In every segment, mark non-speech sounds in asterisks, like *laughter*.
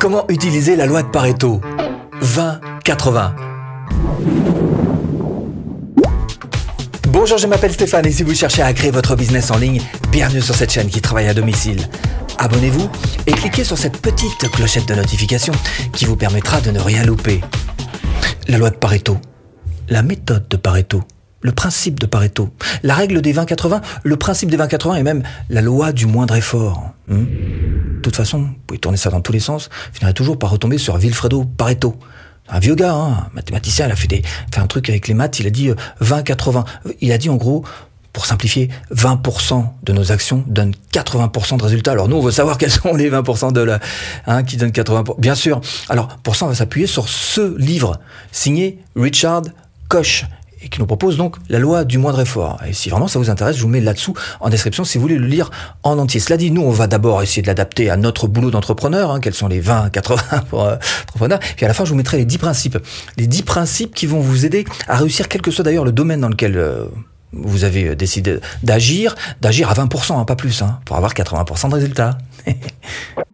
Comment utiliser la loi de Pareto? 20-80 Bonjour, je m'appelle Stéphane et si vous cherchez à créer votre business en ligne, bienvenue sur cette chaîne qui travaille à domicile. Abonnez-vous et cliquez sur cette petite clochette de notification qui vous permettra de ne rien louper. La loi de Pareto, la méthode de Pareto, le principe de Pareto, la règle des 20-80, le principe des 20-80 et même la loi du moindre effort. Hmm? Toute façon, vous pouvez tourner ça dans tous les sens, finirez toujours par retomber sur Vilfredo Pareto. Un vieux gars, hein, un mathématicien, il a fait, un truc avec les maths, il a dit 20-80. Euh, il a dit en gros, pour simplifier, 20% de nos actions donnent 80% de résultats. Alors nous, on veut savoir quels sont les 20% de la, hein, qui donnent 80%. Bien sûr. Alors pour ça, on va s'appuyer sur ce livre signé Richard Koch et qui nous propose donc la loi du moindre effort. Et si vraiment ça vous intéresse, je vous mets là-dessous en description si vous voulez le lire en entier. Cela dit, nous, on va d'abord essayer de l'adapter à notre boulot d'entrepreneur, hein, quels sont les 20, 80 pour euh, entrepreneurs. Puis à la fin, je vous mettrai les 10 principes. Les 10 principes qui vont vous aider à réussir, quel que soit d'ailleurs le domaine dans lequel... Euh, vous avez décidé d'agir, d'agir à 20%, hein, pas plus, hein, pour avoir 80% de résultats. *laughs*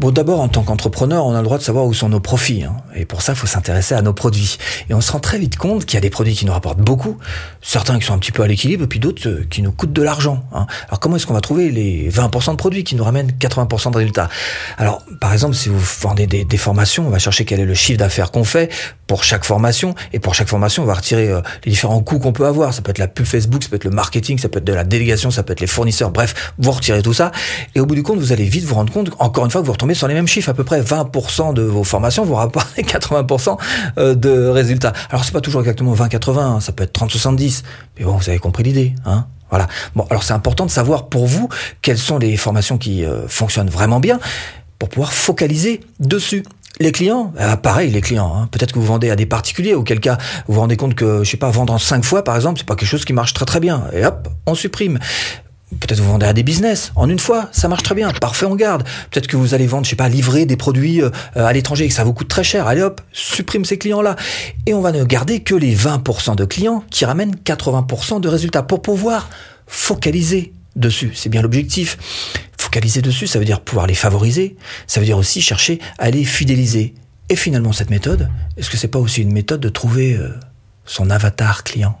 Bon, d'abord, en tant qu'entrepreneur, on a le droit de savoir où sont nos profits. Hein. Et pour ça, il faut s'intéresser à nos produits. Et on se rend très vite compte qu'il y a des produits qui nous rapportent beaucoup, certains qui sont un petit peu à l'équilibre, puis d'autres euh, qui nous coûtent de l'argent. Hein. Alors comment est-ce qu'on va trouver les 20% de produits qui nous ramènent 80% de résultats? Alors, par exemple, si vous vendez des, formations, on va chercher quel est le chiffre d'affaires qu'on fait pour chaque formation. Et pour chaque formation, on va retirer euh, les différents coûts qu'on peut avoir. Ça peut être la pub Facebook, ça peut être le marketing, ça peut être de la délégation, ça peut être les fournisseurs. Bref, vous retirez tout ça. Et au bout du compte, vous allez vite vous rendre compte, encore une fois, que vous retombez sur les mêmes chiffres. À peu près 20% de vos formations vous rapportez 80% euh, de résultats. Alors c'est pas toujours exactement 20-80, hein. ça peut être 30-70. Mais bon, vous avez compris l'idée, hein voilà. Bon, alors c'est important de savoir pour vous quelles sont les formations qui euh, fonctionnent vraiment bien pour pouvoir focaliser dessus. Les clients, bah, pareil, les clients. Hein. Peut-être que vous vendez à des particuliers, auquel cas vous vous rendez compte que, je sais pas, vendre en cinq fois, par exemple, c'est pas quelque chose qui marche très très bien. Et hop, on supprime. Peut-être vous vendez à des business en une fois, ça marche très bien, parfait, on garde. Peut-être que vous allez vendre, je sais pas, livrer des produits euh, à l'étranger et que ça vous coûte très cher. Allez hop, supprime ces clients-là. Et on va ne garder que les 20% de clients qui ramènent 80% de résultats pour pouvoir focaliser dessus. C'est bien l'objectif. Focaliser dessus, ça veut dire pouvoir les favoriser. Ça veut dire aussi chercher à les fidéliser. Et finalement, cette méthode, est-ce que c'est pas aussi une méthode de trouver euh, son avatar client?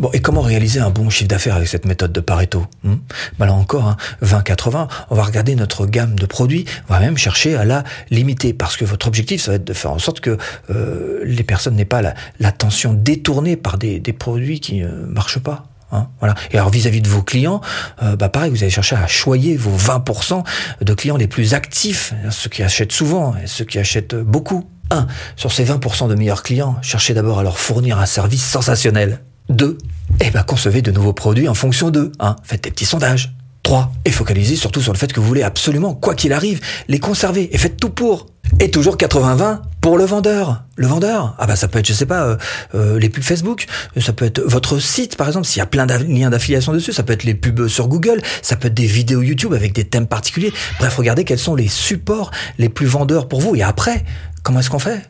Bon, et comment réaliser un bon chiffre d'affaires avec cette méthode de Pareto hmm? Bah Là encore, hein, 20-80, on va regarder notre gamme de produits, on va même chercher à la limiter, parce que votre objectif, ça va être de faire en sorte que euh, les personnes n'aient pas l'attention détournée par des, des produits qui ne marchent pas. Hein. Et alors vis-à-vis de vos clients, euh, bah pareil, vous allez chercher à choyer vos 20% de clients les plus actifs, ceux qui achètent souvent et ceux qui achètent beaucoup. 1. Sur ces 20% de meilleurs clients, cherchez d'abord à leur fournir un service sensationnel. 2. Eh ben, concevez de nouveaux produits en fonction d'eux. Hein. Faites des petits sondages. 3. Et focalisez surtout sur le fait que vous voulez absolument, quoi qu'il arrive, les conserver. Et faites tout pour. Et toujours 80-20 pour le vendeur. Le vendeur, ah bah ça peut être, je sais pas, euh, euh, les pubs Facebook, ça peut être votre site par exemple, s'il y a plein de liens d'affiliation dessus, ça peut être les pubs sur Google, ça peut être des vidéos YouTube avec des thèmes particuliers. Bref, regardez quels sont les supports les plus vendeurs pour vous. Et après, comment est-ce qu'on fait?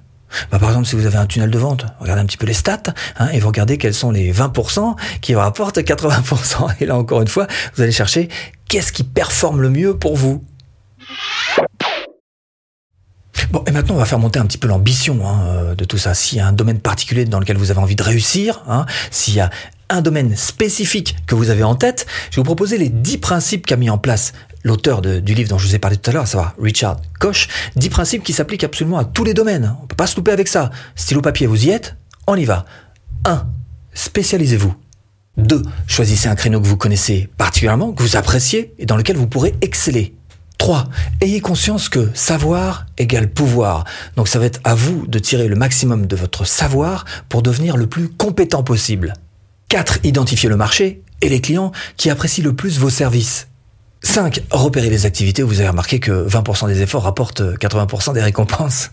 Bah, par exemple, si vous avez un tunnel de vente, regardez un petit peu les stats hein, et vous regardez quels sont les 20% qui rapportent 80%. Et là, encore une fois, vous allez chercher qu'est-ce qui performe le mieux pour vous. Bon, et maintenant, on va faire monter un petit peu l'ambition hein, de tout ça. S'il y a un domaine particulier dans lequel vous avez envie de réussir, hein, s'il y a un domaine spécifique que vous avez en tête, je vais vous proposer les 10 principes qu'a mis en place l'auteur du livre dont je vous ai parlé tout à l'heure, à savoir Richard Koch, 10 principes qui s'appliquent absolument à tous les domaines. On peut pas se louper avec ça. Stylo papier, vous y êtes On y va. 1. Spécialisez-vous. 2. Choisissez un créneau que vous connaissez particulièrement, que vous appréciez et dans lequel vous pourrez exceller. 3. Ayez conscience que savoir égale pouvoir. Donc ça va être à vous de tirer le maximum de votre savoir pour devenir le plus compétent possible. 4. Identifiez le marché et les clients qui apprécient le plus vos services. 5. Repérez les activités où vous avez remarqué que 20% des efforts rapportent 80% des récompenses.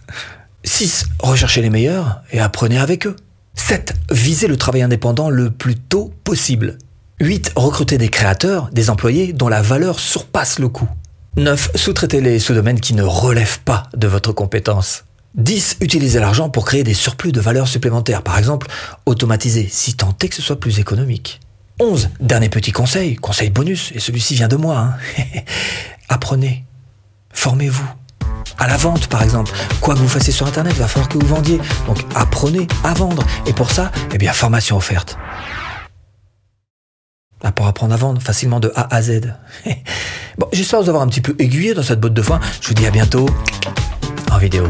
6. Recherchez les meilleurs et apprenez avec eux. 7. Visez le travail indépendant le plus tôt possible. 8. Recrutez des créateurs, des employés dont la valeur surpasse le coût. 9. Sous-traitez les sous-domaines qui ne relèvent pas de votre compétence. 10. Utilisez l'argent pour créer des surplus de valeur supplémentaires. Par exemple, automatiser si tant est que ce soit plus économique. 11. Dernier petit conseil, conseil bonus, et celui-ci vient de moi. Hein. *laughs* Apprenez. formez-vous. À la vente, par exemple. Quoi que vous fassiez sur Internet, il va falloir que vous vendiez. Donc apprenez à vendre. Et pour ça, eh bien, formation offerte. Là, pour apprendre à vendre facilement de A à Z. *laughs* bon, j'espère vous avoir un petit peu aiguillé dans cette botte de foin. Je vous dis à bientôt en vidéo.